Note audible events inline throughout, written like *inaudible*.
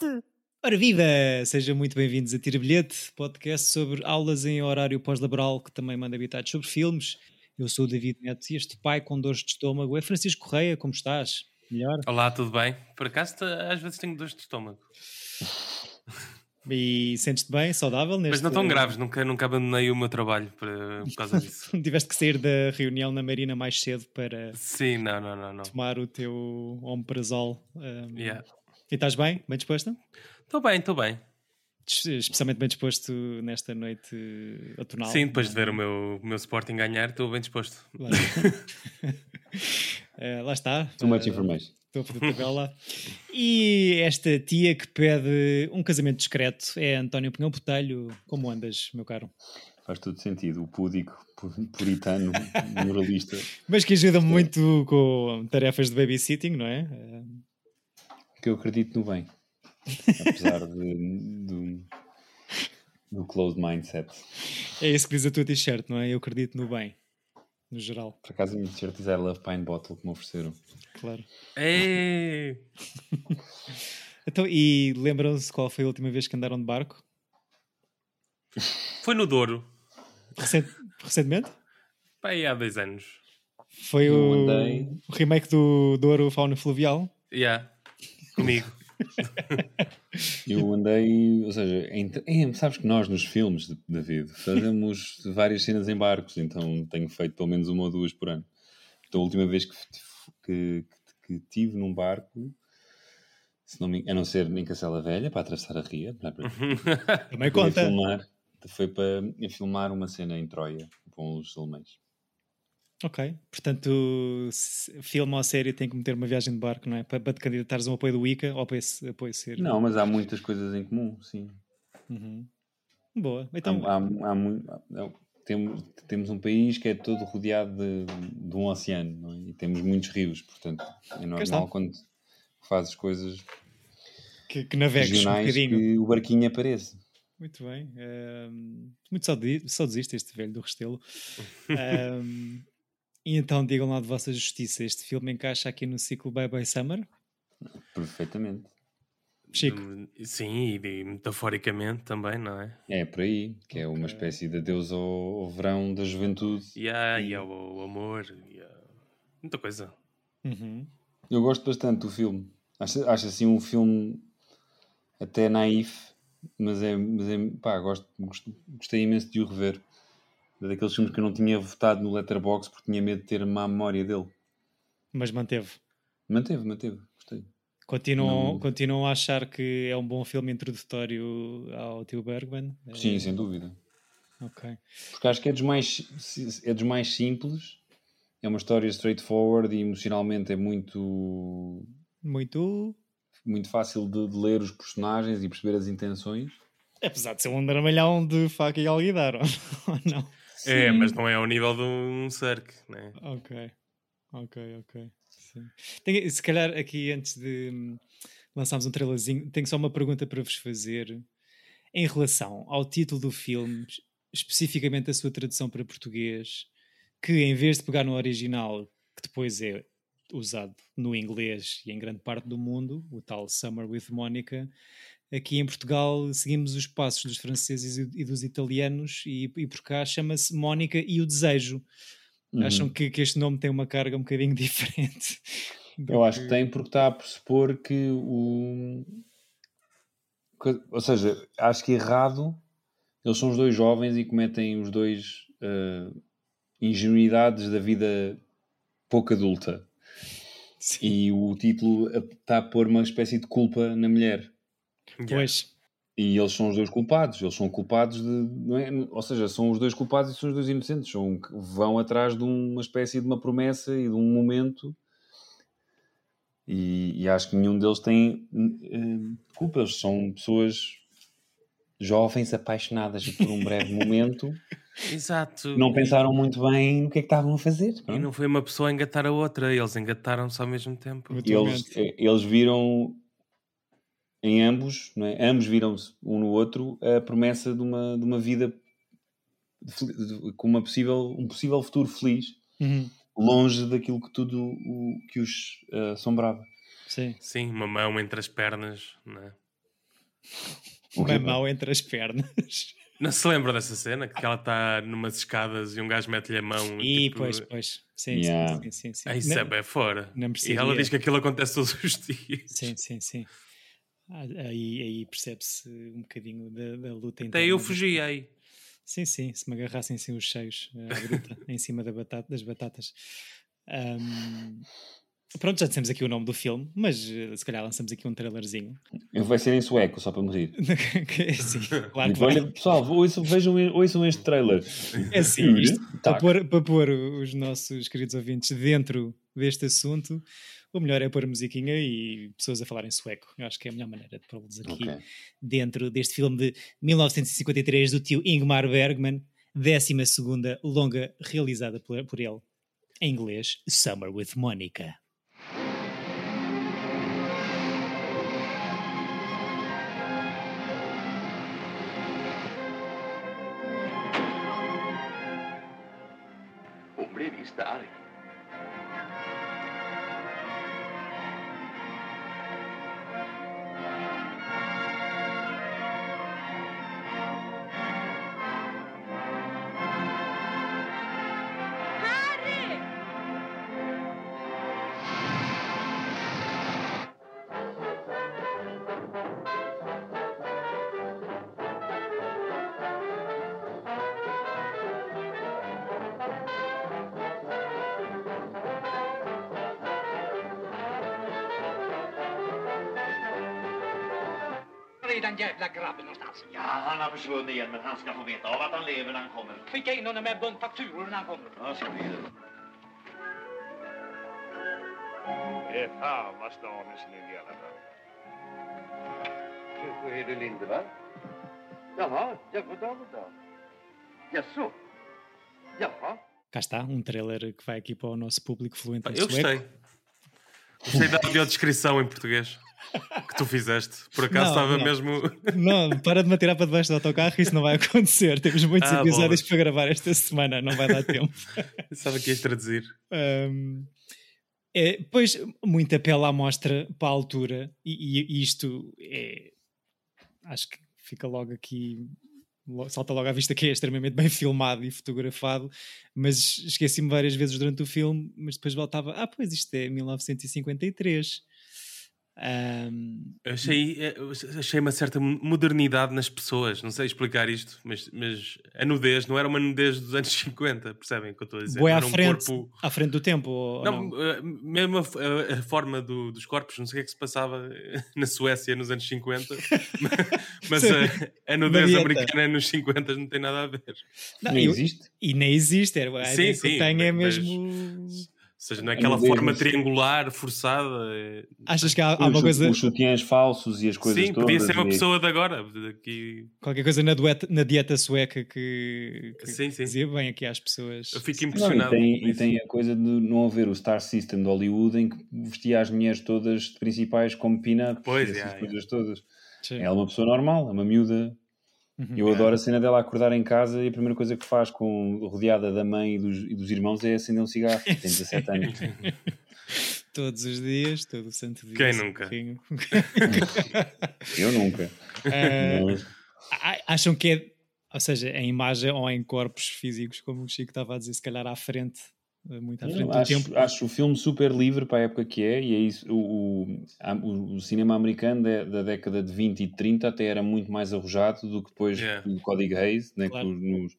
bilhete! Ora viva! Sejam muito bem-vindos a Tira Bilhete, podcast sobre aulas em horário pós-laboral que também manda habitados sobre filmes. Eu sou o David Neto e este pai com dores de estômago é Francisco Correia, como estás? Melhor? Olá, tudo bem? Por acaso às vezes tenho dores de estômago. E sentes-te bem, saudável? Neste... Mas não tão graves, nunca, nunca abandonei o meu trabalho por, por causa *laughs* disso. Tiveste que sair da reunião na Marina mais cedo para Sim, não, não, não, não. tomar o teu omeprazol. Um... Yeah. E estás bem? Bem disposta? Estou bem, estou bem. Especialmente bem disposto nesta noite outonal. Sim, depois de ver o meu, o meu Sporting ganhar, estou bem disposto. Lá, uh, *laughs* lá está. Too much information. Estou a fazer tabela. e esta tia que pede um casamento discreto é António Pinhão Botelho. Como andas, meu caro? Faz todo sentido. O púdico, puritano, *laughs* moralista. Mas que ajuda muito com tarefas de babysitting, não é? Que eu acredito no bem. Apesar de, do, do closed mindset. É isso que diz a tua t-shirt, não é? Eu acredito no bem no geral. Por acaso a minha t-shirt diz I Love Pine Bottle que me ofereceram. Claro. *laughs* Então, e lembram-se qual foi a última vez que andaram de barco? Foi no Douro. Recent... Recentemente? Pai, há dois anos. Foi o... o, remake do Douro Fauna Fluvial? Yeah, comigo. *laughs* Eu andei, ou seja, em, em, sabes que nós nos filmes, David, fazemos *laughs* várias cenas em barcos, então tenho feito pelo menos uma ou duas por ano. Então a última vez que, que, que, que tive num barco, se não me, a não ser em Cacela Velha, para atravessar a ria, para, para, *laughs* Também conta. Filmar, foi para filmar uma cena em Troia com os alemães. Ok, portanto, filme ou série tem que meter uma viagem de barco, não é? Para, para te candidatares a um apoio do ICA ou para esse apoio ser. Não, mas há muitas coisas em comum, sim. Uhum. Boa. Então... Há, há, há, há, temos, temos um país que é todo rodeado de, de um oceano não é? e temos muitos rios, portanto é normal quando fazes coisas que, que navegues um bocadinho. que o barquinho apareça. Muito bem. Um, muito saudosista este velho do Restelo. *laughs* Um, E então digam lá de vossa justiça, este filme encaixa aqui no ciclo Bye Bye Summer? Perfeitamente. Chico. Sim, e metaforicamente também, não é? É por aí, que é uma espécie de adeus ao, ao verão da juventude. Yeah, e ao, ao amor, e a... muita coisa. Uhum. Eu gosto bastante do filme. Acho, acho assim um filme até naif, mas é, mas é pá, gosto, gostei imenso de o rever daqueles filmes que eu não tinha votado no Letterboxd porque tinha medo de ter má memória dele. Mas manteve. Manteve, manteve, gostei. Continuam, não... continuam a achar que é um bom filme introdutório ao Tio Bergman? Sim, é... sem dúvida. Ok. Porque acho que é dos mais, é dos mais simples, é uma história straightforward e emocionalmente é muito. Muito. Muito fácil de, de ler os personagens e perceber as intenções. Apesar de ser um dramalhão de faca e alguidar, *laughs* ou não? Sim. É, mas não é ao nível de um Cirque, né? Ok, ok, ok. Se calhar aqui antes de hum, lançarmos um trailerzinho, tenho só uma pergunta para vos fazer em relação ao título do filme, especificamente a sua tradução para português, que em vez de pegar no original, que depois é usado no inglês e em grande parte do mundo, o tal Summer with Monica, aqui em Portugal seguimos os passos dos franceses e dos italianos e, e por cá chama-se Mónica e o Desejo. Uhum. Acham que, que, este nome tem uma carga um bocadinho *laughs* diferente? Eu acho que tem porque está a pressupor que o... Ou seja, acho que errado eles são os dois jovens e cometem os dois uh, ingenuidades da vida pouco adulta. Sim. E o título está a pôr uma espécie de culpa na mulher. Pois. E eles são os dois culpados, eles são culpados de. É? Ou seja, são os dois culpados e são os dois inocentes. São, vão atrás de uma espécie de uma promessa e de um momento. E, e acho que nenhum deles tem uh, culpa. Eles são pessoas jovens apaixonadas por um breve momento. *laughs* Exato. Não pensaram muito bem no que é que estavam a fazer. E não foi uma pessoa a engatar a outra, eles engataram-se ao mesmo tempo. Eles, eles viram em ambos, é? ambos viram-se um no outro a promessa de uma, de uma vida com uma possível, um possível futuro feliz, uhum. longe daquilo que tudo o que os uh, assombrava. Sim. Sim, uma mão entre as pernas, não é? Uma mão entre as pernas. *laughs* Não se lembra dessa cena? Que ela está numas escadas e um gajo mete-lhe a mão. E tipo, pois, pois. Sim, Yeah. sim, sim, sim, sim. Ah, isso Não- é bem fora. não E ela diz que aquilo acontece todos os *laughs* dias. Sim, sim, sim. Ah, Aí, aí percebe-se um bocadinho da, da luta Até eu interna. fugi aí. Sim, sim, se me agarrassem assim os cheios à bruta, *laughs* em cima da batata, das batatas. Ahm, pronto, já dissemos aqui o nome do filme, mas eh, se calhar lançamos aqui um trailerzinho. Eu vai ser em sueco, só para. *laughs* Que- sim, claro que olha, pessoal, ouçam, vejam, ouçam este trailer. É assim, isto, para, Tá. pôr, para pôr os nossos queridos ouvintes dentro deste assunto, o melhor é pôr musiquinha e pessoas a falarem sueco. Eu acho que é a melhor maneira de pô-los aqui Ok. dentro deste filme de 1953 do tio Ingmar Bergman, 12 longa realizada por, por ele, em inglês, Summer with Monica. Vista. Var är den jävla grabben någonstans? Ja, han har försvunnit igen, men han ska få veta av att han lever när han kommer. Skicka in honom med en bunt fakturor när han kommer. Ja, ska vi göra. Det är fan vad stan är snygg i alla fall. Hur är det Lindevall? Jaha, ja goddag, goddag. Jaså? Jaha? Cá está, um trailer que vai aqui para o nosso público fluente em Eu sueco. gostei. Gostei da audiodescrição em português que tu fizeste. Por acaso Não, estava não. mesmo. Não, para de me atirar para debaixo do autocarro, isso não vai acontecer. *laughs* Temos muitos Ah, episódios bolas. para gravar esta semana, não vai dar tempo. Pensava que ias traduzir. Um, é, pois, muito apelo à mostra para a altura, e, e isto é. Acho que fica logo aqui. Salta logo à vista que é extremamente bem filmado e fotografado, mas esqueci-me várias vezes durante o filme, mas depois voltava. Ah, pois isto é 1953. Um, Eu achei, eu achei uma certa modernidade nas pessoas. Não sei explicar isto, mas, mas a nudez não era uma nudez dos anos *laughs* 50, percebem o que eu estou a dizer? Boi Não à era um frente, corpo- à frente do tempo. Ou, Não, não? eh, mesmo a, a- a forma do- dos corpos, não sei o que é que se passava *laughs* na Suécia nos anos 50, *laughs* mas a, a nudez dieta. americana nos 50 não tem nada a ver. Não, Nem eu- existe? E nem existe. Era, Sim, que sim, eu tenho é mas- mesmo. Ou seja, não é aquela nudez, forma triangular, forçada. eh, Achas que há, há uma coisa. os sutiãs falsos e as coisas Sim, todas. podia ser uma e- pessoa de agora. Daqui... Qualquer coisa na, dueta- na dieta sueca que, que Sim, sim. dizia bem aqui às pessoas. Eu fico Não, e, impressionado. tem, e tem a coisa de não haver o Star System de Hollywood em que vestia as mulheres todas principais como pin-up Pois, e essas yeah, coisas todas. Sim. Ela é uma pessoa normal, é uma miúda. Uhum. Eu adoro a cena dela acordar em casa e a primeira coisa que faz, com, rodeada da mãe e dos, e dos irmãos, é acender um cigarro. *laughs* Tem 17 anos. *laughs* Todos os dias, todo o santo dia. Quem nunca? *laughs* Eu nunca. Mas- a- acham que é, ou seja, em imagem ou em corpos físicos, como o Chico estava a dizer, se calhar à frente, muito à frente Não, do acho, tempo. acho o filme super livre para a época que é, e é isso. O, o, o- cinema americano da, da década de 20 e de 30 até era muito mais arrojado do que depois Yeah. o Código Hayes, né, Claro. que nos,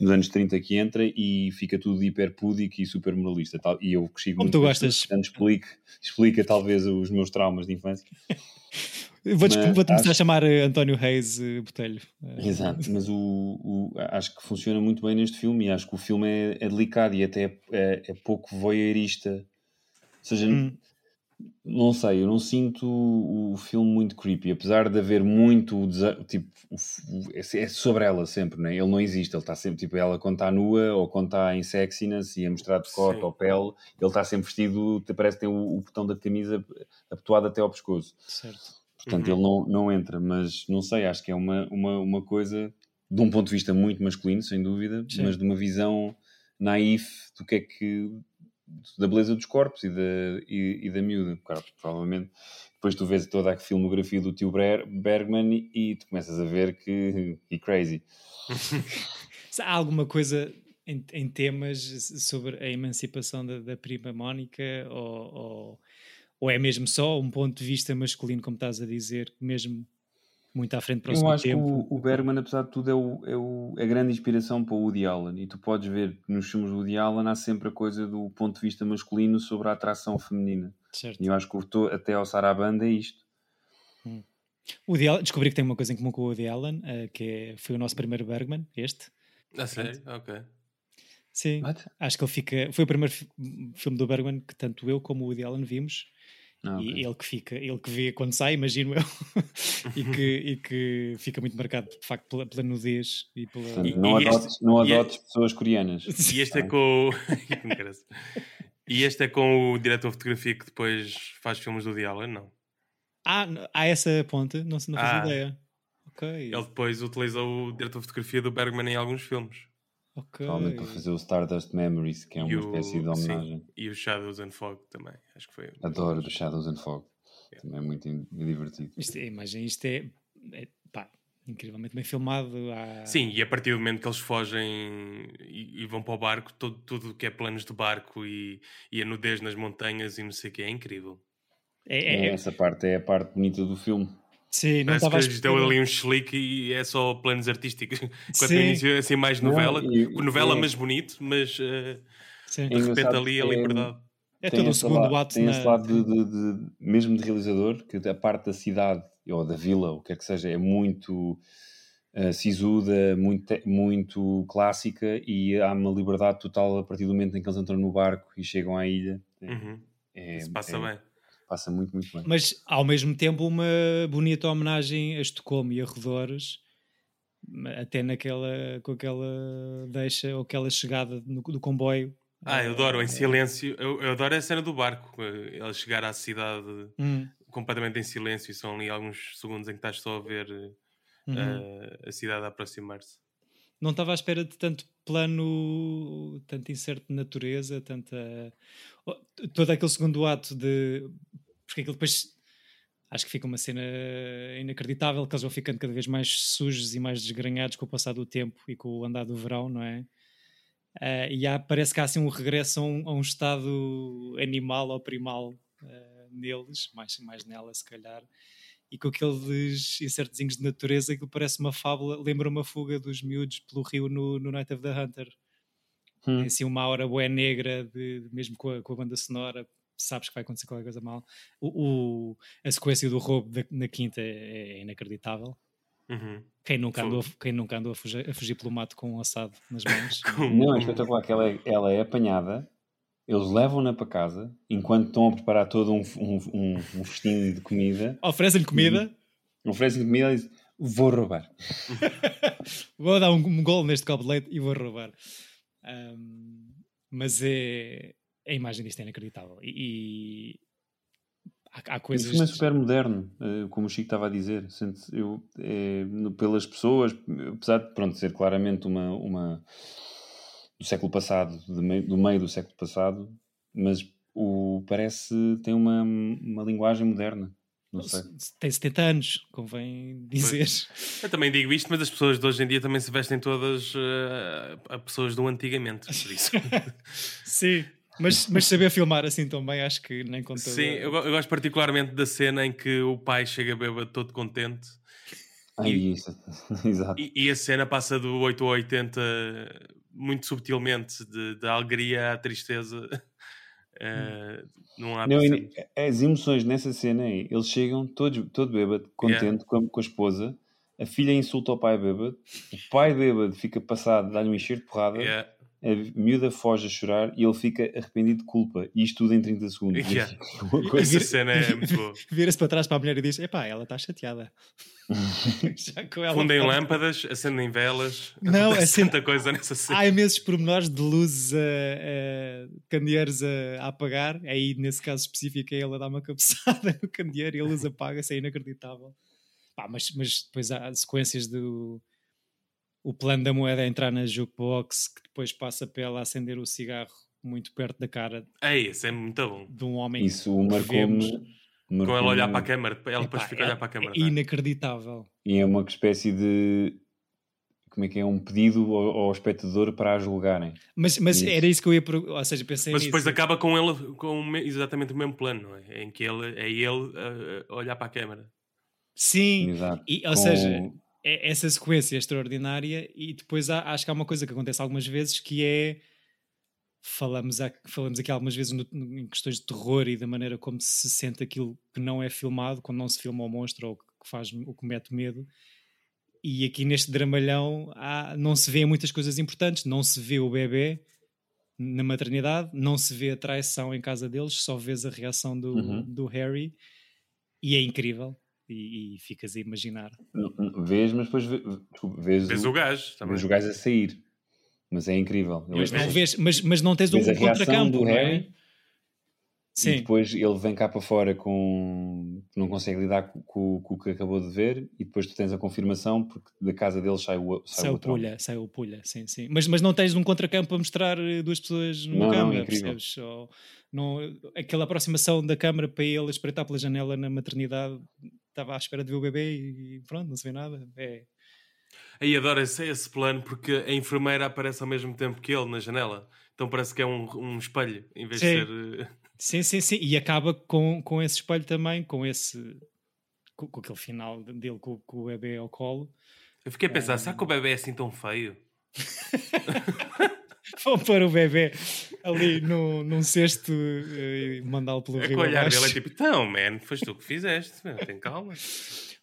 nos anos 30 que entra e fica tudo hiper púdico e super moralista. Tal, e eu cresci Como muito tu gostas. Portanto, explica, explica talvez os meus traumas de infância. *laughs* Vou-te vou começar a acho- chamar eh, António Reis eh, Botelho. Eh, Exato, *laughs* mas o, o- acho que funciona muito bem neste filme e acho que o filme é, é delicado e até é, é pouco voyeurista. Ou seja, Hum. não sei, eu não sinto o, o filme muito creepy, apesar de haver muito tipo, é é sobre ela sempre, né? ele não existe, ele está sempre tipo ela quando está nua ou quando está em sexiness e a mostrar de corte ou pele, ele está sempre vestido, parece que tem o, o botão da camisa abotoado até ao pescoço. certo. Portanto, Uhum. ele não, não entra, mas não sei, acho que é uma, uma, uma coisa de um ponto de vista muito masculino, sem dúvida, Sim. mas de uma visão naif do que é que da beleza dos corpos e da, e, e da miúda. Claro, provavelmente depois tu vês toda a filmografia do tio Ber- Bergman e, tu começas a ver que e crazy. *laughs* Há alguma coisa em, em temas sobre a emancipação da, da prima Mónica ou, ou, ou é mesmo só um ponto de vista masculino, como estás a dizer, mesmo muito à frente para o Eu acho tempo? que o, o Bergman, apesar de tudo, é, o, é o- a grande inspiração para o Woody Allen. E tu podes ver que nos filmes do Woody Allen há sempre a coisa do ponto de vista masculino sobre a atração feminina. Certo. E eu acho que o to- até ao Sarabanda é isto. O Woody Allen- descobri que tem uma coisa em comum com o Woody Allen, eh, que é, foi o nosso primeiro Bergman, este. A sério? Ok. Sim, What? acho que ele fica. Foi o primeiro fi- filme do Bergman que tanto eu como o Woody Allen vimos. Ah. E ele que fica, ele que vê quando sai, imagino eu, *laughs* e, que, e que fica muito marcado de facto pela, pela nudez e pela. Portanto, não e adotes, este- não e adotes pessoas coreanas. *laughs* E este é com o. *laughs* E este é com o diretor de fotografia que depois faz filmes do Woody Allen, não? Ah, há essa ponte, não, se- não fazia Ah. ideia. Ok, Ele depois utilizou o diretor de fotografia do Bergman em alguns filmes. Ok. Provavelmente para fazer o Stardust Memories, que é uma E o- espécie de homenagem. sim, e o Shadows and Fog também. Acho que foi. Adoro do Shadows and Fog. Também é muito divertido. Isto é, imagem, isto é, é pá, incrivelmente bem filmado. Há... Sim, e a partir do momento que eles fogem e, e vão para o barco, todo, tudo o que é planos de barco e, e a nudez nas montanhas e não sei o que é incrível. É, É, é- é- essa parte é a parte bonita do filme. Sim, não Parece estava a que deu esperar. ali um chelique e é só planos artísticos. *laughs* Enquanto Sim. no início é assim mais novela, Não, e- novela é- mas bonito, mas eh, Sim. De repente ali a é- liberdade. É todo o segundo lado- ato Tem na... esse lado de, de- de- mesmo de realizador, que a parte da cidade ou da vila, o que é que seja, é muito uh, sisuda, muito, muito clássica e há uma liberdade total a partir do momento em que eles entram no barco e chegam à ilha. Uhum. é- Isso passa é- bem. Passa muito, muito bem. Mas ao mesmo tempo uma bonita homenagem a Estocolmo e arredores, até naquela, com aquela deixa ou aquela chegada no- do comboio. Ah, eu adoro, em silêncio. Eu, eu adoro a cena do barco. Ele chegar à cidade hum, completamente em silêncio e são ali alguns segundos em que estás só a ver uhum. eh, a cidade a aproximar-se. Não estava à espera de tanto plano, tanto incerto de natureza, tanta. oh, todo aquele segundo ato de. Porque aquilo depois. Acho que fica uma cena inacreditável, que eles vão ficando cada vez mais sujos e mais desgranhados com o passar do tempo e com o andar do verão, não é? Ah, e há, parece que há assim um regresso a um, a um estado animal ou primal ah, neles, mais, mais nela se calhar, e com aqueles incertezinhos de natureza que parece uma fábula, lembra uma fuga dos miúdos pelo rio no, no Night of the Hunter. Hum. Assim uma aura bué negra, de, de- mesmo com a, com a banda sonora, sabes que vai acontecer qualquer coisa mal. O, o- a sequência do roubo da- na quinta é, é inacreditável. Uhum. Quem nunca, andou, quem nunca andou a fugir, a fugir pelo mato com um assado nas mãos? *laughs* Não, é espetacular que ela é, ela é apanhada, eles levam-na para casa, enquanto estão a preparar todo um, um, um, um festim de comida, Oferecem-lhe comida, oferecem comida e dizem, vou roubar. *laughs* vou dar um, um gol neste copo de leite e vou roubar. Ahm, mas é, a imagem disto é inacreditável. E, e há, há O coisas. filme é super moderno, eh, como o Chico estava a dizer. Eu, é, pelas pessoas, apesar de pronto, ser claramente uma, uma do século passado, do meio, do meio do século passado, mas o, parece tem uma, uma linguagem moderna. Não sei. Tem 70 anos, convém dizer. Eu também digo isto, mas as pessoas de hoje em dia também se vestem todas eh, a pessoas do antigamente. Por isso. *laughs* Sim, mas, mas saber filmar assim também acho que nem com toda... Sim, eu, eu gosto particularmente da cena em que o pai chega bêbado todo contente Ai, E- isso. *laughs* Exato. e, e a cena passa do 8 a 80 muito subtilmente, de, da alegria à tristeza. *laughs* Eh, não há Não, e percebe- as emoções nessa cena é, eles chegam todos, todo bêbado, contente com, a, com a esposa, a filha insulta o pai bêbado, o pai bêbado fica passado, dá-lhe um encher de porrada, Yeah. A miúda foge a chorar e ele fica arrependido de culpa. E isto tudo em 30 segundos. Yeah. *laughs* Uma coisa- Essa cena é muito boa. *laughs* Vira-se para trás para a mulher e diz: Epá, ela está chateada. *laughs* Já com ela Fundem lâmpadas, acendem velas. Não, Acontece a cena- tanta coisa nessa cena. Há imensos pormenores de luzes, a, a, candeeiros a, a apagar. Aí, nesse caso específico, é ele a dar uma cabeçada no candeeiro e a luz apaga-se. É inacreditável. Pá, mas, mas depois há sequências do. O plano da moeda a entrar na jukebox, que depois passa para ela acender o cigarro muito perto da cara Ei, esse é muito bom. de um homem Isso marcou-me. Com ela a olhar para a câmara, ela depois Epá, fica a olhar para a câmara. É inacreditável. E é uma espécie de. Como é que é? Um pedido ao, ao espectador para a julgarem. Mas, mas Isso. era isso que eu ia. pro- Ou seja, pensei Mas nisso. depois acaba com ele com exatamente o mesmo plano, não é? Em que ele, é ele a, a olhar para a câmara. Sim, Exato. e, ou Com- seja, é essa sequência extraordinária. E depois há- acho que há uma coisa que acontece algumas vezes que é. Falamos, falamos aqui algumas vezes no- em questões de terror e da maneira como se sente aquilo que não é filmado, quando não se filma o monstro ou que faz o que mete medo. E aqui neste dramalhão há- não se vê muitas coisas importantes, não se vê o bebê na maternidade, não se vê a traição em casa deles, só vês a reação do, Uhum. do Harry e é incrível. E, e ficas a imaginar. N- n- Vês, mas depois vê- desculpa, vês, Vês o gajo também. vês o gajo a sair. Mas é incrível. Mas não vês, mas, mas não tens um Vês contracampo, do não é? Harry E Sim, depois ele vem cá para fora com. não consegue lidar com, com- com o que acabou de ver, e depois tu tens a confirmação porque da casa dele sai o, sai sai o o pulha, sai o pulha, sim, sim. Mas, mas não tens um contracampo a mostrar eh, duas pessoas numa Não, não, câmara, incrível. percebes? Ou, não, aquela aproximação da câmara para ele espreitar pela janela na maternidade, estava à espera de ver o bebê e pronto, não se vê nada. É, Aí adoro esse, esse plano porque a enfermeira aparece ao mesmo tempo que ele na janela. Então parece que é um, um espelho em vez Sim. de ser. eh, Sim, sim, sim. E acaba com, com esse espelho também, com esse. Com, com aquele final dele com, com o bebê ao colo. Eu fiquei a pensar, será que o bebê é assim tão feio? *laughs* *laughs* Vão pôr o bebê ali no, num cesto eh, e mandá-lo pelo É rio o olhar dele é tipo, então, man, foste tu que fizeste, meu, tem calma.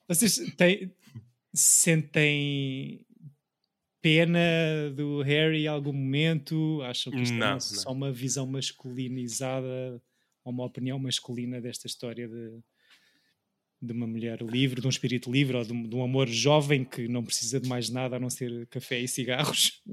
Vocês têm, sentem pena do Harry em algum momento? Acham que isto Não, é não. só uma visão masculinizada ou uma opinião masculina desta história de, de uma mulher livre, de um espírito livre ou de um, de um amor jovem que não precisa de mais nada a não ser café e cigarros?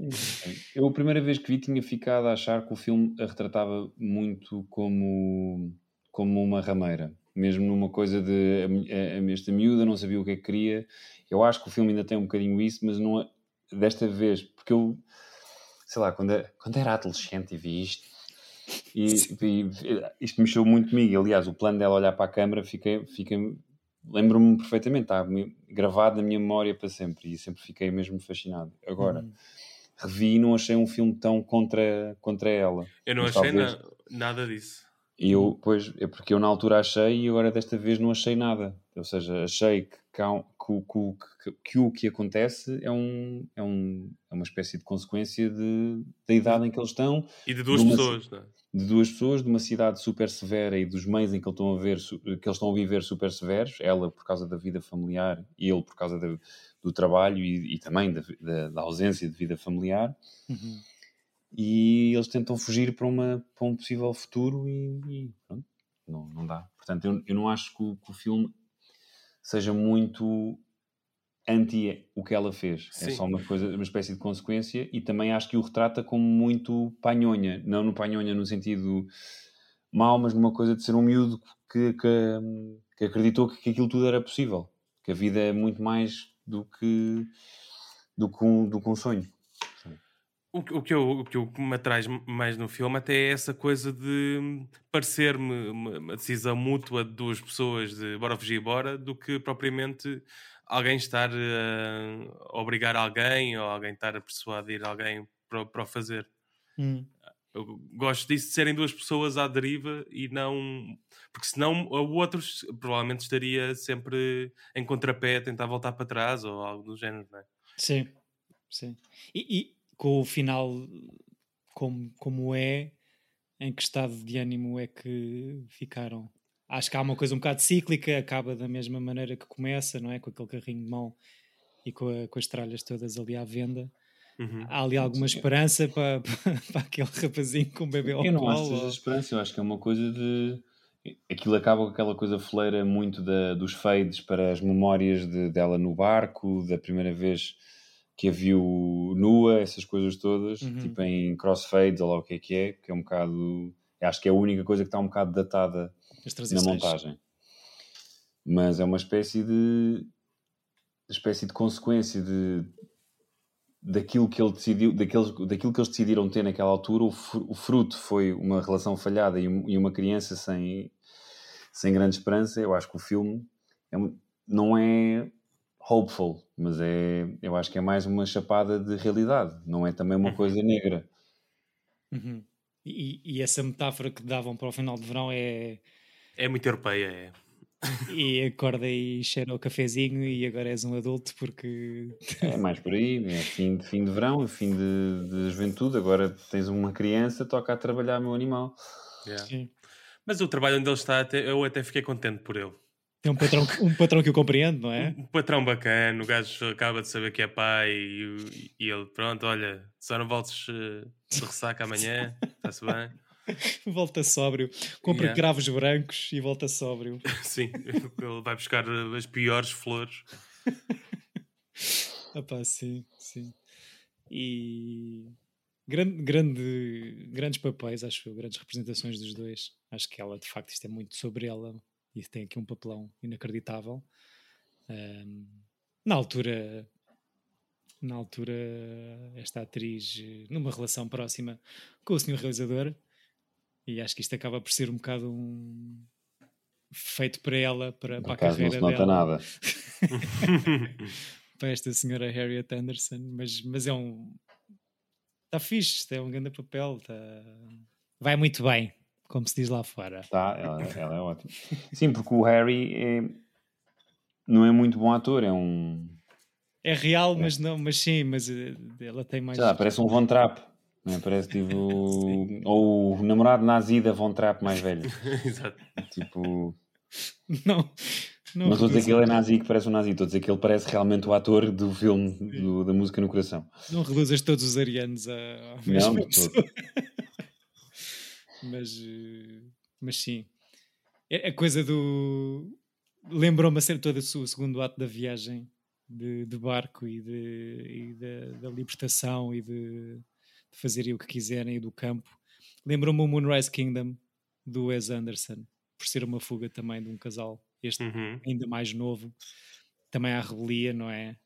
Eu, a primeira vez que vi, tinha ficado a achar que o filme a retratava muito como, como uma rameira. Mesmo numa coisa de a, a- esta miúda não sabia o que é que queria. Eu acho que o filme ainda tem um bocadinho isso, mas não é- desta vez, porque eu, sei lá, quando, era- quando era adolescente e vi isto, e, e isto mexeu muito comigo. Aliás, o plano dela olhar para a câmara fica, fica lembro-me perfeitamente, está gravado na minha memória para sempre e sempre fiquei mesmo fascinado. Agora, Hum. revi e não achei um filme tão contra, contra ela. Eu não Mas achei talvez- na- nada disso. E eu, pois, é porque eu na altura achei e agora desta vez não achei nada. Ou seja, achei que, que, que o- que o- que- que o que acontece é, um, é, um, é uma espécie de consequência de, da idade em que eles estão, E de duas Numa- pessoas, não é? De duas pessoas, de uma cidade super severa e dos meios em que eles estão a, ver, que eles estão a viver super severos, ela por causa da vida familiar e ele por causa da- do trabalho e, e também da, da- da ausência de vida familiar. Uhum. e eles tentam fugir para, uma, para um possível futuro e, e pronto, não, não dá. Portanto, eu, eu não acho que o, que o filme seja muito anti o que ela fez. É Sim. só uma coisa, uma espécie de consequência e também acho que o retrata como muito panhonha, não no panhonha no sentido mau, mas numa coisa de ser um miúdo que, que, que acreditou que, que aquilo tudo era possível, que a vida é muito mais do que do que um, do que um sonho. O, que- o que eu, o que eu- me atrai mais no filme até é essa coisa de parecer-me uma, uma decisão mútua de duas pessoas de bora fugir, bora, do que propriamente alguém estar eh, a obrigar alguém ou alguém estar a persuadir alguém para, para o fazer. Hum. Eu gosto disso de serem duas pessoas à deriva e não. Porque senão o outro provavelmente estaria sempre em contrapé a tentar voltar para trás ou algo do género, não é? Sim, sim. E, e com o final como, como é, em que estado de ânimo é que ficaram? Acho que há uma coisa um bocado cíclica, acaba da mesma maneira que começa, não é? Com aquele carrinho de mão e com, a- com as tralhas todas ali à venda. Uhum. Há ali alguma esperança para, *laughs* para, para aquele rapazinho com o bebê ao Eu não acho que colo? seja esperança, eu acho que é uma coisa de. Aquilo acaba com aquela coisa fleira muito da, dos fades para as memórias de- dela no barco, da primeira vez que a viu nua, essas coisas todas, Uhum. tipo em crossfades ou lá o que é que é, que é um bocado. Acho que é a única coisa que está um bocado datada na montagem. Mas é uma espécie de espécie de consequência de daquilo que ele decidiu, daqueles, daquilo que eles decidiram ter naquela altura, o, fru- o fruto foi uma relação falhada e, um- e uma criança sem, sem grande esperança. Eu acho que o filme é não é hopeful, mas é, eu acho que é mais uma chapada de realidade, não é também uma coisa negra. Uhum. E, e essa metáfora que davam para o final de verão é É muito europeia, é. e acorda e cheira o cafezinho e agora és um adulto porque É mais por aí, é fim de, fim de verão, fim de, de juventude. Agora tens uma criança, toca a trabalhar meu animal. Yeah. Sim. Mas o trabalho onde ele está, até- eu até fiquei contente por ele. tem um patrão, que- um patrão que o compreende, não é? Um patrão bacana, o gajo acaba de saber que é pai e, e ele, pronto, olha, só não voltes eh, de ressaca amanhã, *laughs* está-se bem? *laughs* Volta sóbrio, compra Yeah. cravos brancos e volta sóbrio. *laughs* Sim, ele vai buscar as piores flores. *laughs* Epá, sim, sim. E grande, grande, grandes papéis, acho eu, grandes representações dos dois. Acho que ela, de facto, isto é muito sobre ela e tem aqui um papelão inacreditável. Ahm, na altura, na altura, esta atriz numa relação próxima com o senhor realizador, e acho que isto acaba por ser um bocado um feito para ela, para, para a acaso não carreira se nota dela nada. *laughs* para esta senhora Harriet Anderson, mas, mas é um. Está fixe, é um grande papel, tá... vai muito bem, como se diz lá fora. Tá, ela, ela é ótima. Sim, porque o Harry é- não é muito bom ator, é um. É real, mas não, mas sim, mas eh, ela tem mais. Lá, parece um Von Trapp. Não é? Parece tipo. *laughs* ou o namorado nazi da Von Trapp mais velho. *laughs* Exato. Tipo. Não, não, Não estou a dizer que ele é nazi que parece um nazi, estou a dizer que ele parece realmente o ator do filme do- da música no coração. não reduzas todos os arianos a, a Não, pessoa. *laughs* mas, mas sim. É a coisa do. Lembrou-me a ser todo o segundo ato da viagem de, de barco e, de, e da, da libertação e de fazerem o que quiserem e do campo. Lembrou-me o Moonrise Kingdom do Wes Anderson, por ser uma fuga também de um casal. Este Uhum. ainda mais novo, também há rebelia, não é?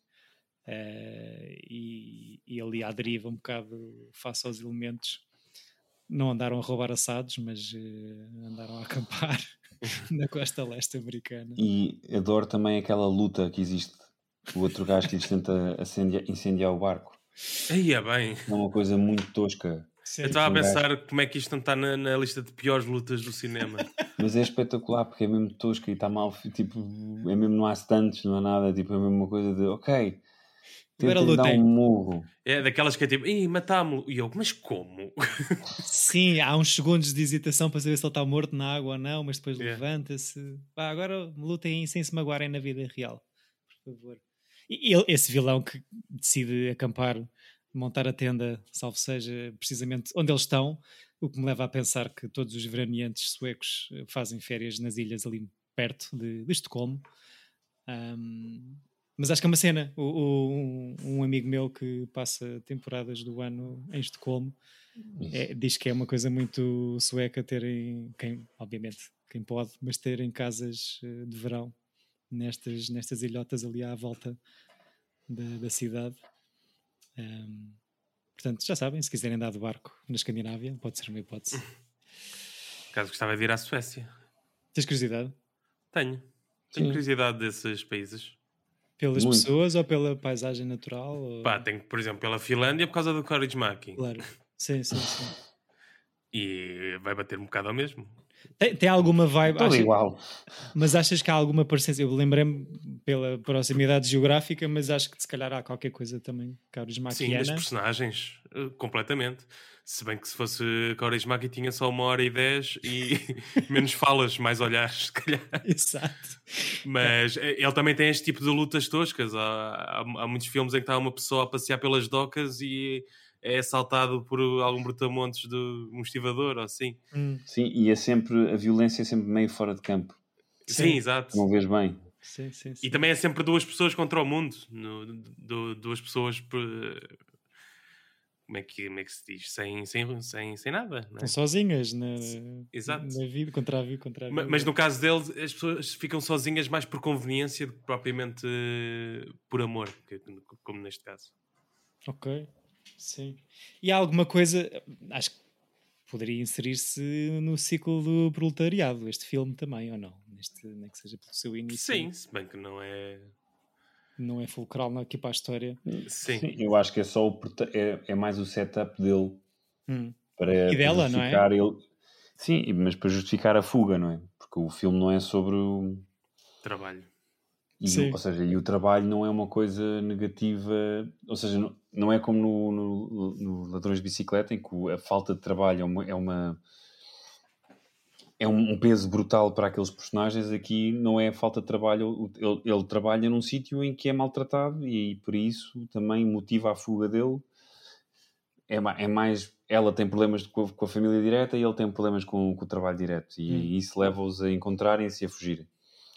Eh, e, e ali à deriva um bocado face aos elementos. Não andaram a roubar assados, mas eh, andaram a acampar *laughs* na costa leste americana. E adoro também aquela luta que existe. O outro gajo que lhes tenta incendiar, incendiar o barco. Aí é bem. É uma coisa muito tosca. Sim. Eu estava a gajo- pensar como é que isto não está na, na lista de piores lutas do cinema. *laughs* Mas é espetacular porque é mesmo tosca e está mal. Tipo, é mesmo, não há stunts, não há nada. Tipo, é mesmo uma coisa de, ok, Agora tentem dar um murro. É daquelas que é tipo, ih, matámo-lo. E eu, mas como? *laughs* Sim, há uns segundos de hesitação para saber se ele está morto na água ou não, mas depois Yeah. levanta-se. Pá, agora lutem sem se magoarem na vida real, por favor. Esse vilão que decide acampar, montar a tenda, salvo seja, precisamente onde eles estão, o que me leva a pensar que todos os veraneantes suecos eh, fazem férias nas ilhas ali perto de, de Estocolmo. Ahm, mas acho que é uma cena. O, o- um, um amigo meu que passa temporadas do ano em Estocolmo é- diz que é uma coisa muito sueca terem, quem, obviamente, quem pode, mas terem casas eh, de verão nestas, nestas ilhotas ali à volta da, da cidade. Ahm, portanto, já sabem, se quiserem dar de barco na Escandinávia, pode ser uma hipótese. Caso gostava de ir à Suécia. Tens curiosidade? Tenho. Tenho Sim. curiosidade desses países. Pelas Muito. pessoas ou pela paisagem natural? ou- Pá, tenho, por exemplo, pela Finlândia por causa do Courage Maki. Claro. Sim, sim, sim. E vai bater um bocado ao mesmo. Tem, tem alguma vibe? Tudo acha- igual. Mas achas que há alguma parecência? Eu lembrei-me pela proximidade geográfica, mas acho que se calhar há qualquer coisa também Sim, das personagens, eh, completamente. Se bem que se fosse Courage Maki tinha só uma hora e dez e *laughs* menos falas, mais olhares, se calhar. Exato. Mas eh, ele também tem este tipo de lutas toscas. Há, há, há muitos filmes em que está uma pessoa a passear pelas docas e é assaltado por algum brutamontes de um estivador ou assim. Hum, Sim, e é sempre, a violência é sempre meio fora de campo. Sim, Sim. exato. Não vês bem. sim, sim, sim. E também é sempre duas pessoas contra o mundo. No, du- duas pessoas. por- Como é, que, como é que se diz? Sem, sem, sem, sem nada. não é? Estão sozinhas na, Exato. na vida, contra a vida, contra a vida. Mas no caso deles, as pessoas ficam sozinhas mais por conveniência do que propriamente por amor, que- como neste caso. Ok, sim. E há alguma coisa, acho que poderia inserir-se no ciclo do proletariado, este filme também, ou não? Neste, nem que seja pelo seu início. Sim, se bem que não é. Não é fulcral aqui para a história. Sim. Sim, eu acho que é só o, é, é mais o setup dele Hum. para E dela, não é? justificar ele. Sim, mas para justificar a fuga, não é? Porque o filme não é sobre o. Trabalho. E, Sim. ou seja, e o trabalho não é uma coisa negativa, ou seja, não, não é como no, no, no Ladrões de Bicicleta, em que a falta de trabalho é uma. É, uma, é um, peso brutal para aqueles personagens. Aqui não é falta de trabalho, ele, ele trabalha num sítio em que é maltratado e por isso também motiva a fuga dele. É, é mais. Ela tem problemas com a, com a família direta e ele tem problemas com, com o trabalho direto, e Hum. isso leva-os a encontrarem-se e a fugirem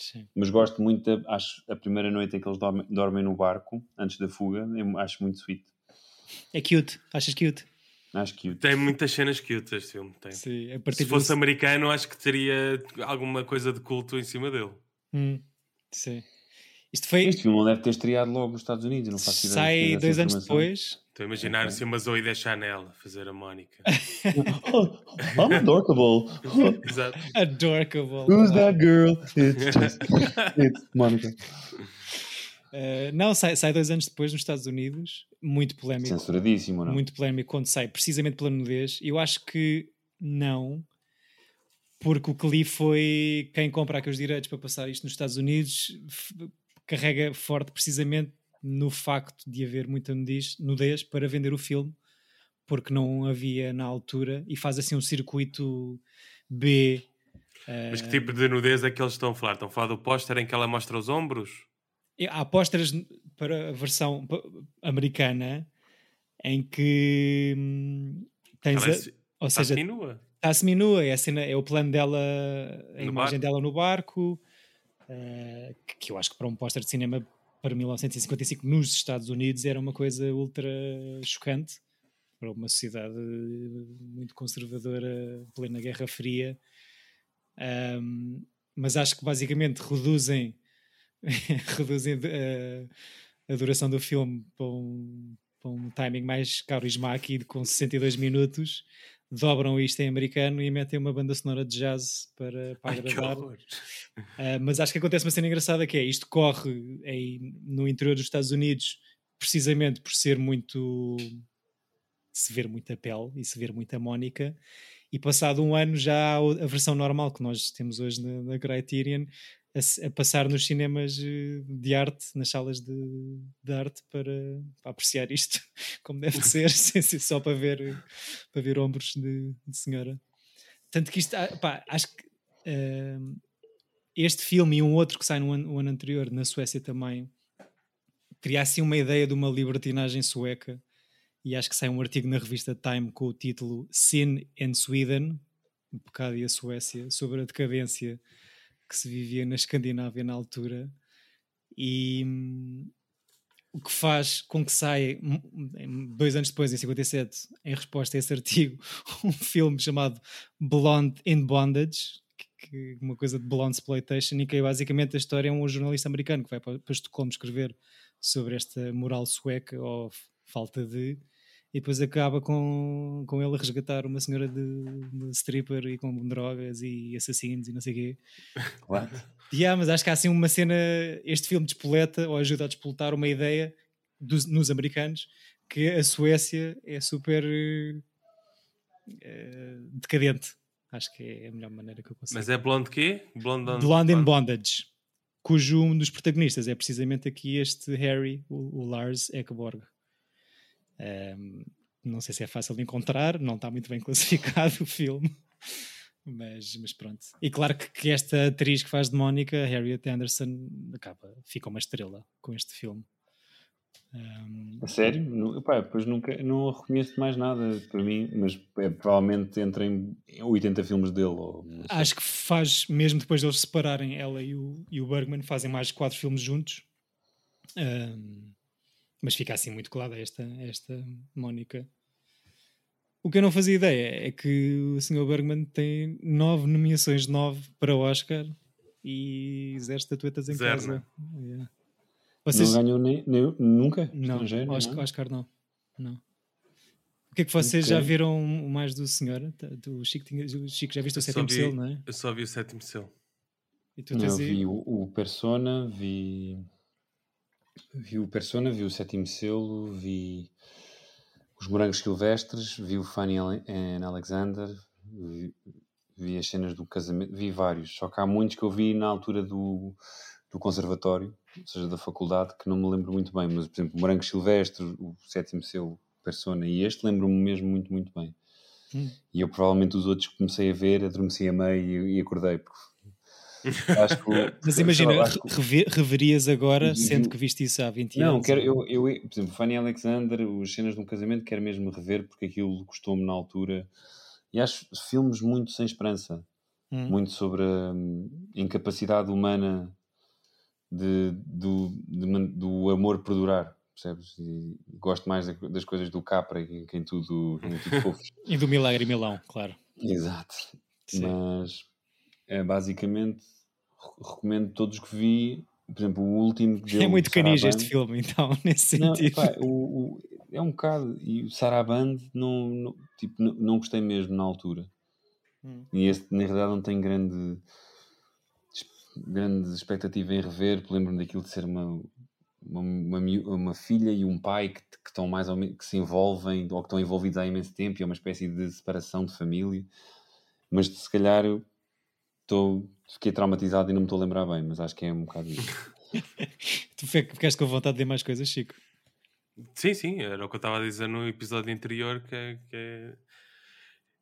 Sim. mas gosto muito da, acho a primeira noite em que eles dormem, dormem no barco antes da fuga eu acho muito sweet É cute, achas cute? acho que Tem muitas cenas cute este filme. Tem. Sim, a partir Se fosse do... americano, acho que teria alguma coisa de culto em cima dele. Hum, sim. Isto foi. este filme não deve ter estreado logo nos Estados Unidos não faço ideia sai dois anos informação. depois. Estou a imaginar Ok. assim uma Zoe da Chanel a fazer a Mónica. *laughs* oh, I'm adorable *laughs* Exato. Adorable. who's that girl it's just *laughs* it's Monica Uh, não, sai, sai dois anos depois nos Estados Unidos. Muito polémico. censuradíssimo não muito polémico quando sai, precisamente pela nudez. Eu acho que não, porque o que li foi quem compra aqui os direitos para passar isto nos Estados Unidos carrega forte precisamente no facto de haver muita nudez, nudez para vender o filme, porque não havia na altura e faz assim um circuito B. Mas que eh, tipo de nudez é que eles estão a falar? Estão a falar do póster em que ela mostra os ombros? Há pósteres para a versão americana em que hum, tens Ela é a- ou está seja, seminua. está seminua, é a, cena, é o plano dela, a No imagem barco. dela no barco, eh, que, eu acho que para um póster de cinema para 1955 nos Estados Unidos era uma coisa ultra chocante para uma sociedade muito conservadora, plena Guerra Fria. Ahm, mas acho que basicamente reduzem, *laughs* reduzem eh, a duração do filme para um, para um timing mais Kaurismäki de com 62 minutos dobram isto em americano e metem uma banda sonora de jazz para, para Ai, agradar. Uh, mas acho que acontece uma cena engraçada que é isto corre em- no interior dos Estados Unidos precisamente por ser muito se ver muita pele e se ver muita Mónica e passado um ano já há a versão normal que nós temos hoje na, na Criterion a, a passar nos cinemas eh, de arte, nas salas de, de arte para, para apreciar isto *laughs* como deve *laughs* ser, sem ser só para ver para ver ombros de, de senhora tanto que isto, ah, pá, acho que ah, este filme e um outro que sai no ano, ano anterior, na Suécia também, cria assim uma ideia de uma libertinagem sueca. E acho que sai um artigo na revista Time com o título Sin in Sweden, o pecado e a Suécia, sobre a decadência que se vivia na Escandinávia na altura. E hum, o que faz com que saia, hum, em- dois anos depois, em 57, em resposta a esse artigo, *laughs* um filme chamado Blonde in Bondage, que, uma coisa de blonde exploitation, e que basicamente a história é um jornalista americano que vai para, para Estocolmo escrever sobre esta moral sueca ou falta de, e depois acaba com, com ele a resgatar uma senhora de, de stripper e com drogas e assassinos e não sei o quê. What? Yeah, mas acho que há assim uma cena, este filme despoleta ou ajuda a despoletar uma ideia dos, nos americanos que a Suécia é super eh, decadente. Acho que é a melhor maneira que eu consigo. Mas é blonde quê? Blonde on... Blonde in Bondage, cujo um dos protagonistas é precisamente aqui este Harry, o, o Lars Ekborg. Ehm, não sei se é fácil de encontrar, não está muito bem *laughs* classificado o filme, mas, mas pronto. E claro que, que esta atriz que faz de Mónica, Harriet Anderson, acaba, fica uma estrela com este filme. Ehm, A sério? Nu- Epá, pois nunca, não reconheço mais nada para mim, mas é, provavelmente entra em 80 filmes dele. Ou, não. Acho que faz, mesmo depois deles se separarem, ela e o, e o Bergman fazem mais de quatro filmes juntos. Ahm, mas fica assim muito colada esta, esta Mónica. O que eu não fazia ideia é que o Sr. Bergman tem nove nomeações, nove para o Oscar e zero estatuetas em Zero, casa. Yeah. Não Vocês, ganhou nem, nem- nunca? não, Oscar, não? Oscar não. não. O que é que vocês já Ok. viram mais do senhor? Tá, Do Chico, tinha- o Chico já viste o Eu sétimo vi- selo, não é? Eu só vi o sétimo selo. E tu Eu tens aí- vi o, o Persona, vi, vi o Persona, vi o Sétimo Selo, vi os Morangos Silvestres, vi o Fanny and Alexander, vi, vi as cenas do casamento, vi vários, só que há muitos que eu vi na altura do, do conservatório, ou seja, da faculdade, que não me lembro muito bem, mas por exemplo, o Morangos Silvestres, o Sétimo Selo, Persona e este lembro-me mesmo muito, muito bem. Hum. E eu provavelmente os outros que comecei a ver, adormeci a meio e, e acordei, porque que Mas imagina, lá, que- reve- reverias agora, E- sendo que viste isso há 20 Não, anos. quero, ou- eu, eu, por exemplo, Fanny Alexander, os cenas de um casamento, quero mesmo rever porque aquilo custou-me na altura. E acho filmes muito sem esperança, Hum. muito sobre a hum, incapacidade humana de, do, de do amor perdurar, percebes? E gosto mais da- das coisas do Capra, em quem tudo, em tudo *laughs* fofos. E do Milagre Milão, claro. Exato. Sim. Mas é, basicamente re- recomendo todos que vi. Por exemplo, o último que deu *laughs* é muito Sarabande. este filme, então, *laughs* nesse Não, sentido. pá, o, o- é um bocado. E o Saraband não, não, tipo, não, não gostei mesmo na altura. Hum. E este, na realidade, não tem grande, grande expectativa em rever. Lembro-me daquilo de ser uma, uma, uma, uma filha e um pai que, que estão mais ou menos, que se envolvem ou que estão envolvidos há imenso tempo e é uma espécie de separação de família. Mas se calhar eu estou, fiquei traumatizado e não me estou a lembrar bem, mas acho que é um bocado isso. *laughs* Tu fi- ficaste com vontade de ver mais coisas, Chico. Sim, sim, era o que eu estava a dizer no episódio anterior, que é, que é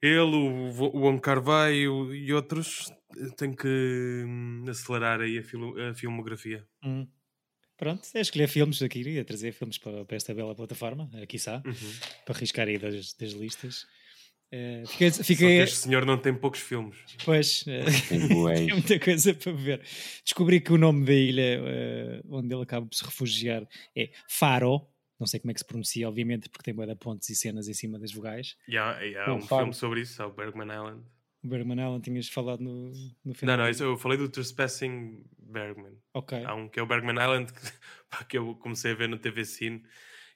ele, o, o Wong Carvalho e outros têm que hum, acelerar aí a, filo- a filmografia. Hum. Pronto, é escolher filmes aqui e trazer filmes para, para esta bela plataforma, aqui está, Uhum. para arriscar aí das, das listas. Eh, fiquei, Só que fiquei este senhor não tem poucos filmes. pois, eh, *laughs* Tem muita coisa para ver. Descobri que o nome da ilha eh, onde ele acaba por se refugiar é Faro. Não sei como é que se pronuncia, obviamente, porque tem de pontos e cenas em cima das vogais. E há, e há Não, um Faro. filme sobre isso, é o Bergman Island. O Bergman Allen tinhas falado no, no Não, final. não, isso eu falei do Trespassing Bergman. Ok. Há um que é o Bergman Island *laughs* que, que eu comecei a ver no TV Cine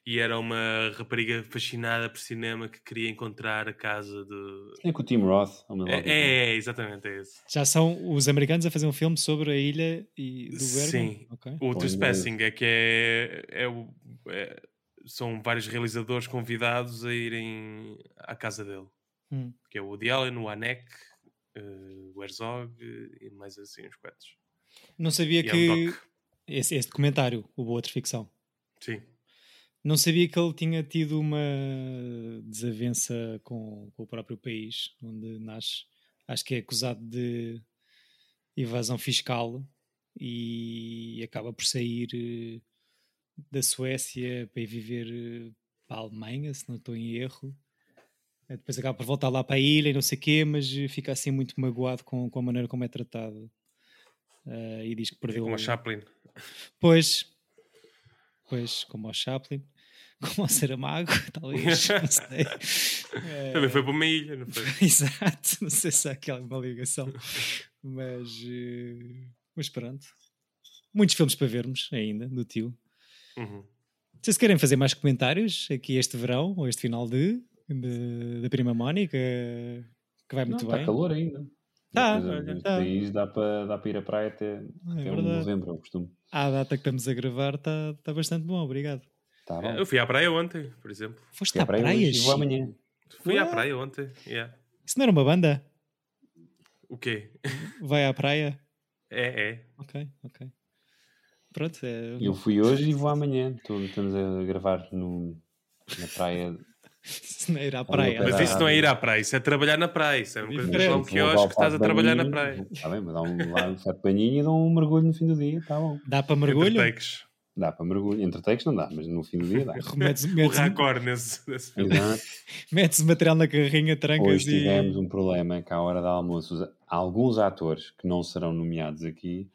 e era uma rapariga fascinada por cinema que queria encontrar a casa de. É com o Tim Roth. ao meu É, lado. é, é, exatamente, é esse. Já são os americanos a fazer um filme sobre a ilha e do Bergman? Sim. Ok. O Trespassing é que é, é o. é- são vários realizadores convidados a irem à casa dele. Hum. Que é o Woody Allen, o Anek, eh, o Herzog e mais assim uns quantos. Não sabia E é que. um esse, esse documentário, o Boa Outra Ficção. Sim. Não sabia que ele tinha tido uma desavença com, com o próprio país onde nasce. Acho que é acusado de evasão fiscal e acaba por sair eh, da Suécia para ir viver eh, para a Alemanha, se não estou em erro. Eh, Depois acaba por voltar lá para a ilha e não sei o quê, mas fica assim muito magoado com, com a maneira como é tratado. Eh, e diz que perdeu. Como a Chaplin. Pois, pois, como ao Chaplin, como ao Saramago, *laughs* talvez, *laughs* não sei. Eh, Também foi para uma ilha, não foi? *laughs* Exato, não sei se há aqui alguma ligação, mas, eh, mas pronto. Muitos filmes para vermos ainda, do tio. Uhum. Vocês querem fazer mais comentários aqui este verão, ou este final de, de- da Prima Mónica, que vai Não, muito está bem? calor ainda. Tá, Depois, tá. país dá para dá para ir à praia até, É até um novembro, é o costume. À data que estamos a gravar está tá bastante bom, obrigado. Tá bom. Eu fui à praia ontem, por exemplo. Foste Fui à praia praia, hoje e vou amanhã. Fui à praia ontem. yeah. Isso não era uma banda? O quê? Vai à praia? É, é. Ok, ok. Pronto, é... Eu fui hoje e vou amanhã. Estou- Estamos a gravar no, na praia. se não é ir à praia. Mas isso não é ir à praia, isso é trabalhar na praia. Isso é uma coisa de a um Vou levar quiosque o que estás a trabalhar na praia. Está bem, mas dá um, lá um fato de banhinho e dá um mergulho no fim do dia. Está bom. Dá para mergulho? Entre takes. Dá para mergulho. Entre takes não dá, mas no fim do dia dá. *laughs* Metes, O metes, racor nesse, nesse. *laughs* Exato. metes o material na carrinha, trancas Hoje e... tivemos um problema que à hora do almoço alguns atores que não serão nomeados aqui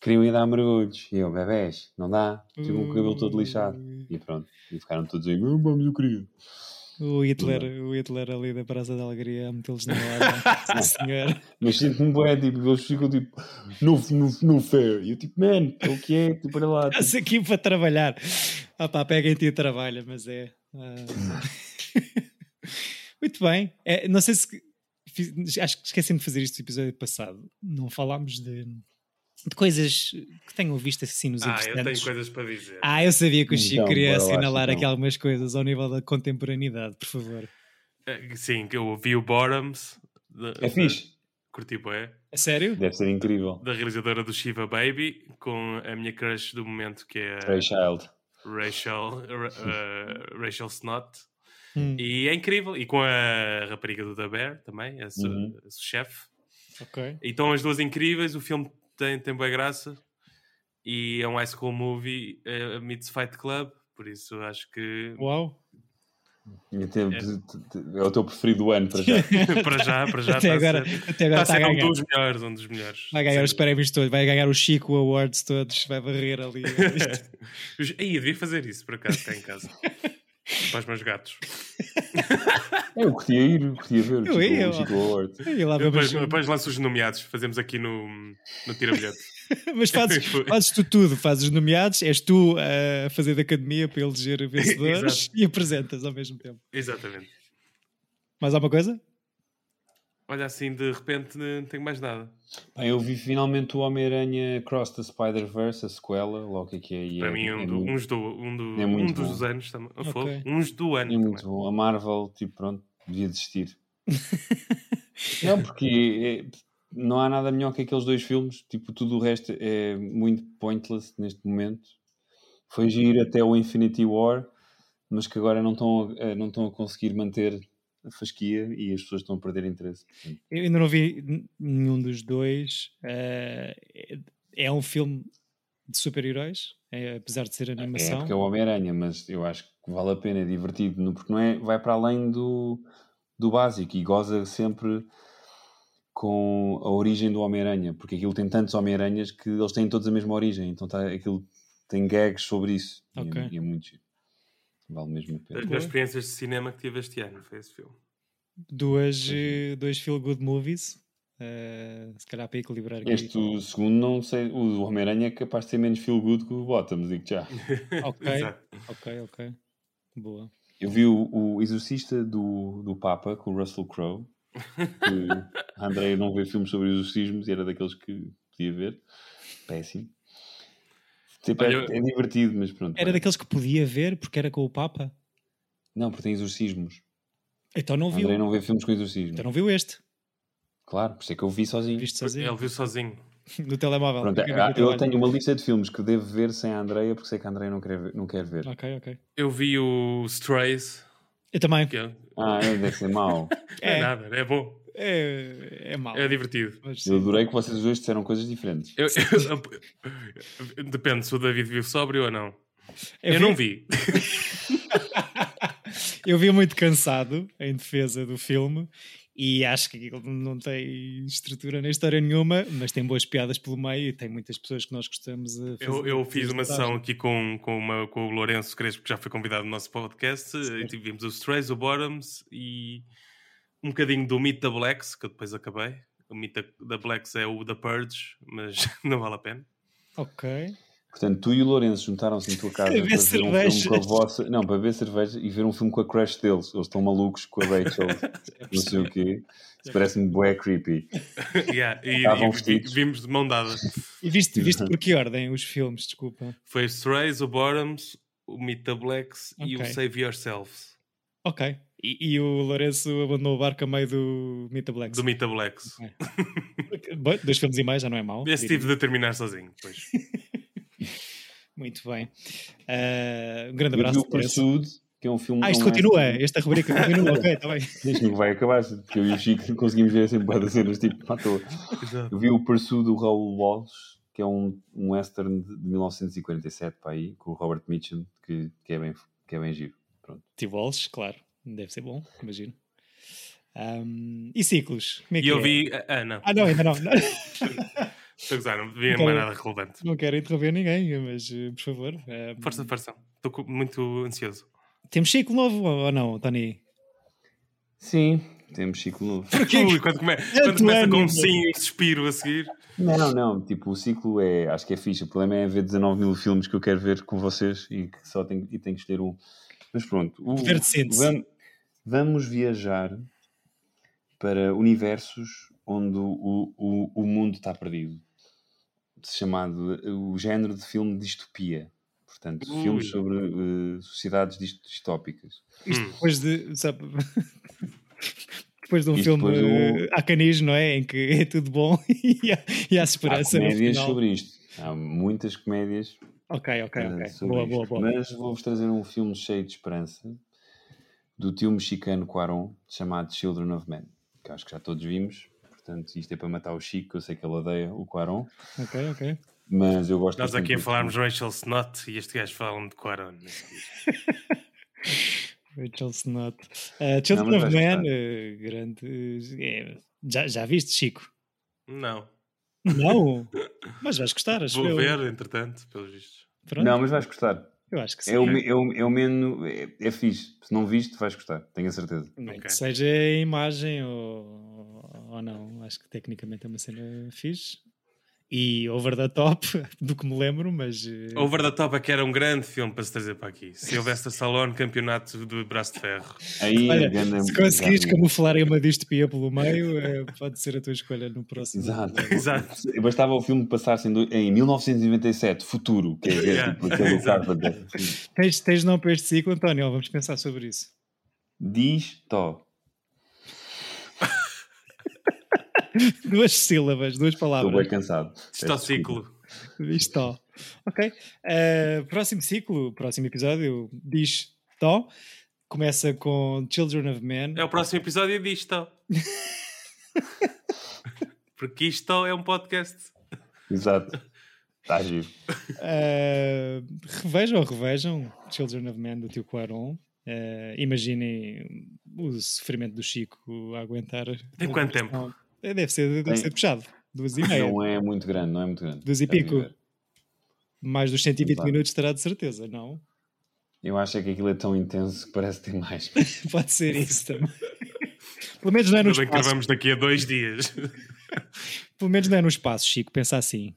queriam ir dar mergulhos. E eu, bebés, não dá. Tive um cabelo todo lixado. E pronto. E ficaram todos aí, "Ah, vamos, eu queria. O Hitler, o Hitler ali da Praça da Alegria a metê-los na hora. *laughs* Sim, senhor. Mas sinto-me bem, tipo, eles ficam tipo, no, no, no fair. E eu tipo, man, é o que é? Tipo, olha lá. Tipo, Estás aqui para trabalhar. Ah pá, peguem-te e trabalha, mas é... ah, *laughs* Muito bem. É, não sei se. fiz- acho que esqueci-me de fazer isto no episódio passado. Não falámos de, de coisas que tenham visto assim nos Ah, eu tenho coisas para dizer. Ah, eu sabia que o Chico Então, queria lá, assinalar aqui algumas coisas ao nível da contemporaneidade, por favor. Eh, Sim, que eu vi o Bottoms. da- É fixe. da- Curti bué, A sério? Deve ser incrível. da realizadora do Shiva Baby, com a minha crush do momento, que é Ray Child. Rachel, Ra- eh, Rachel Snott. Hum, E é incrível. E com a rapariga do The Bear também, a, su- Uhum. chefe. ok. E estão as duas incríveis. O filme tem, tem boa graça. E é um high school movie, eh, meets Fight Club. Por isso acho que Uau. Até- É o teu preferido do ano para já. *laughs* para já, para já *laughs* Até está agora, a ser, até agora está está a ser um dos melhores, um dos melhores. Vai ganhar os prémios todos, vai ganhar os Chico Awards todos, vai varrer ali. *laughs* Aí, eu devia fazer isso por acaso cá em casa. Para os meus gatos. É, *laughs* eu curtia ir, eu curtia ver o Eu ia, Chico, o Chico Award. Depois, depois lanço os nomeados, fazemos aqui no, no tira-bilhete. *laughs* Mas fazes, *laughs* fazes tu tudo, fazes os nomeados, és tu a fazer da academia para eleger vencedores e apresentas ao mesmo tempo. Exatamente. Mais alguma coisa? Olha, assim de repente não tenho mais nada. Pá, eu vi finalmente o Homem-Aranha Cross the Spider-Verse, a sequela, logo que é é. e Para é, mim, um, é do- muito, uns, do, um, do, é um dos bom. anos também. Ok. Fogo, Uns do ano. é muito também. bom. A Marvel, tipo, pronto, devia desistir. *laughs* não, porque é- não há nada melhor que aqueles dois filmes. Tipo, tudo o resto é muito pointless neste momento. Foi giro até o Infinity War, mas que agora não estão a, não estão a conseguir manter fasquia e as pessoas estão a perder interesse. Eu ainda não vi nenhum dos dois. Eh, é um filme de super-heróis, é, apesar de ser É animação. porque é o Homem-Aranha, mas eu acho que vale a pena, é divertido, porque não é, vai para além do, do básico e goza sempre com a origem do Homem-Aranha, porque aquilo tem tantos Homem-Aranhas que eles têm todos a mesma origem, então tá, aquilo tem gags sobre isso e é- e, é, muito giro. Vale mesmo a pena. melhores experiências de cinema que tive este ano foi esse filme. Duas, eh, dois feel-good movies, eh, se calhar para equilibrar aqui. Este o segundo, não sei, o do Homem-Aranha é capaz de ser menos feel good que o Bottoms, digo já. *laughs* Ok, ok, ok. Boa. Eu vi o, o Exorcista do, do Papa com o Russell Crowe. Que *laughs* a Andrea não vê filmes sobre exorcismos e era daqueles que podia ver. Péssimo. Tipo, é, Olha, é divertido, mas pronto. Era vai. daqueles que podia ver porque era com o Papa. Não, porque tem exorcismos. Então não A viu. Andrea não vê filmes com exorcismos. Então não viu este. Claro, por isso é que eu vi sozinho. Viste sozinho. Ele viu sozinho. *laughs* No telemóvel. Pronto, eu trabalho. tenho uma lista de filmes que devo ver sem a Andrea porque sei que a Andrea não quer ver. Não quer ver. Ok, ok. Eu vi o Strays. Eu também. Que é, Ah, é, deve ser mau. *laughs* não é É. nada, é bom. É, é mau. É divertido. mas Eu adorei que vocês dois disseram coisas diferentes. Eu- eu- depende se o David viu sóbrio ou não. Eu Eu, vi- não vi. *laughs* Eu vi muito cansado em defesa do filme e acho que aquilo não tem estrutura nem história nenhuma, mas tem boas piadas pelo meio e tem muitas pessoas que nós gostamos. Eu, eu fiz uma sessão aqui com, com, uma- com o Lourenço Crespo, que já foi convidado no nosso podcast, e tivemos os Strays, o Bottoms e um bocadinho do Meet the Blacks, que eu depois acabei. O Meet the, the Blacks é o The Purge, mas *laughs* não vale a pena. Ok. Portanto, tu e o Lourenço juntaram-se em tua casa Para para ver um cervejas. filme com a vossa. Não, para ver cerveja e ver um filme com a crush deles. Eles estão malucos com a Rachel, *laughs* não sei o quê. Isso parece-me bué creepy. *laughs* Yeah, e, Estavam e vestidos. vimos de mão dada. E viste, viste por que ordem os filmes? Desculpa. Foi o Strays, o Bottoms, o Meet the Blacks e o. Save Yourselves, Ok. E, e o Lourenço abandonou o barco a meio do Blacks. do Blacks. Bom, dois filmes e mais já não é mau. Esse tive de terminar sozinho. Pois. *laughs* Muito bem. Ah, um grande Eu vi abraço. o. Pursued, que é um filme. Ah, isto não é- continua. Esta rubrica continua. ok, está bem. *laughs* Deixa-me que vai acabar, porque eu e o Chico conseguimos ver sempre de cenas tipo à toa. Eu vi o Pursuit do Raoul Walsh, que é um, um western de 1947 para aí, com o Robert Mitchum, que, que, é, bem, que é bem giro. Pronto. T. Walsh, claro. Deve ser bom, imagino. Ahm, e ciclos? Como é que E eu é? vi. Ah, não. Ah, não, ainda não. *laughs* Não, Estou a gozar, não vi Então- mais nada relevante. não quero interromper ninguém, mas eh, por favor. ahm, Força, força. Estou muito ansioso. Temos ciclo novo ou não, Tony? Sim, temos ciclo novo. *laughs* Ui, quando, come... quando começa ano, com um sim e um suspiro a seguir. Não, não, tipo, o ciclo é, acho que é fixe. O problema é ver 19 mil filmes que eu quero ver com vocês e que só tenho, e tenho que escolher um. Mas pronto. O, Poder de síntese. Vamos, viajar para universos onde o, o, o mundo está perdido. Chamado o género de filme distopia. Portanto, Ui. filmes sobre eh, sociedades dist- distópicas. Isto Hum. depois de. Sabe, *laughs* depois de um Isto filme de um- uh, Acanis, não é? Em que é tudo bom *laughs* e há, e há Há esperança no comédias final. sobre isto. Há muitas comédias Ok, ok, eh, ok. Boa, boa, boa. Mas vou-vos trazer um filme cheio de esperança do tio mexicano Cuarón, chamado Children of Men, que acho que já todos vimos. Portanto, isto é para matar o Chico, que eu sei que ele odeia o Cuarón, Ok, ok. mas eu gosto Nós aqui a falarmos filme. Rachel Snot e este gajo fala-me de Quaron. *laughs* Rachel Snot. Uh, Children mas of gostar. uh, grande. é, já, já viste, Chico? Não. Não? *laughs* Mas vais gostar, acho Vou eu. ver, entretanto, pelos vistos. Pronto, Não, mas vais gostar. Eu acho que sim. É o, é, o, é o menos. É, é fixe. Se não viste, vais gostar, tenho a certeza. Nem Ok. que seja a imagem ou, ou não. Acho que tecnicamente é uma cena fixe. E over the top, *laughs* do que me lembro, mas. eh, Over the Top é que era um grande filme para se trazer para aqui. Se houvesse a Salon campeonato do braço de ferro. Aí Olha, a ganda- se conseguires camuflar uma distopia pelo meio, eh, pode ser a tua escolha no próximo. Exato. Exato. Bastava o filme passar-se em, do- em 1997, futuro, que é *laughs* Yeah. tipo aquele Carpenter. Tens, tens não para este ciclo, António? Vamos pensar sobre isso. Diz Tó. *laughs* Duas sílabas, duas Estou palavras. bem cansado. Está ciclo. Diz Tó. Ok. Eh, próximo ciclo, próximo episódio, diz Tó. Começa com Children of Men. É o próximo episódio disto. *laughs* Porque isto é um podcast. Exato. Está giro. Eh, revejam ou revejam Children of Men do tio Quaron. Eh, imaginem o sofrimento do Chico a aguentar. Tem quanto tempo? Eh, Deve ser, deve Tem- ser puxado. Duas e meia. Não é muito grande, não é muito grande. Duas e Deve pico. Mais dos 120 Exato. minutos terá de certeza, não? Eu acho é que aquilo é tão intenso que parece ter mais. *laughs* Pode ser isso também. *laughs* Pelo menos não é no bem que espaço. gravamos daqui a dois dias. Pelo menos não é no espaço, Chico. Pensa assim.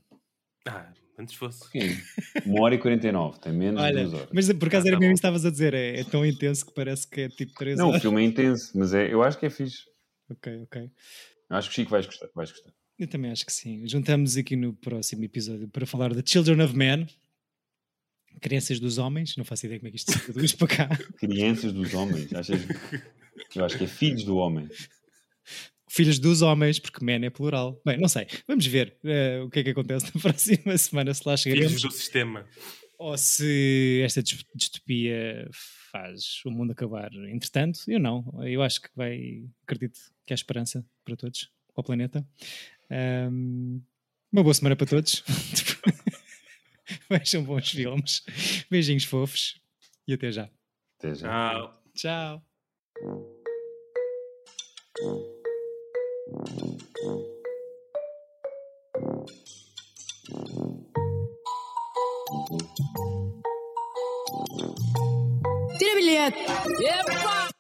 Ah, antes fosse. Sim. Uma hora e 49, tem menos de Olha, duas horas. mas por acaso Ah, era tá mesmo que estavas a dizer. É, é tão intenso que parece que é tipo 3 Não, o horas. filme é intenso, mas é, eu acho que é fixe. Ok, ok. Eu acho que Chico vais gostar. Vais gostar. Eu também acho que sim. Juntamos aqui no próximo episódio para falar de Children of Men. Crianças dos homens. Não faço ideia como é que isto se traduz para cá. *laughs* Crianças dos homens. Achas... Eu acho que é filhos do homem. Filhos dos homens, porque men é plural. Bem, não sei. Vamos ver eh, o que é que acontece na *laughs* próxima semana, se lá chegaremos. Filhos do sistema. Ou se esta dis- distopia faz o mundo acabar entretanto. Eu não. Eu acho que vai. Acredito que há esperança para todos, para o planeta. Ahm, uma boa semana para todos. *laughs* Vejam bons filmes. Beijinhos fofos e até já. Até já. Ah, Tchau. Tira bilhete! Epa!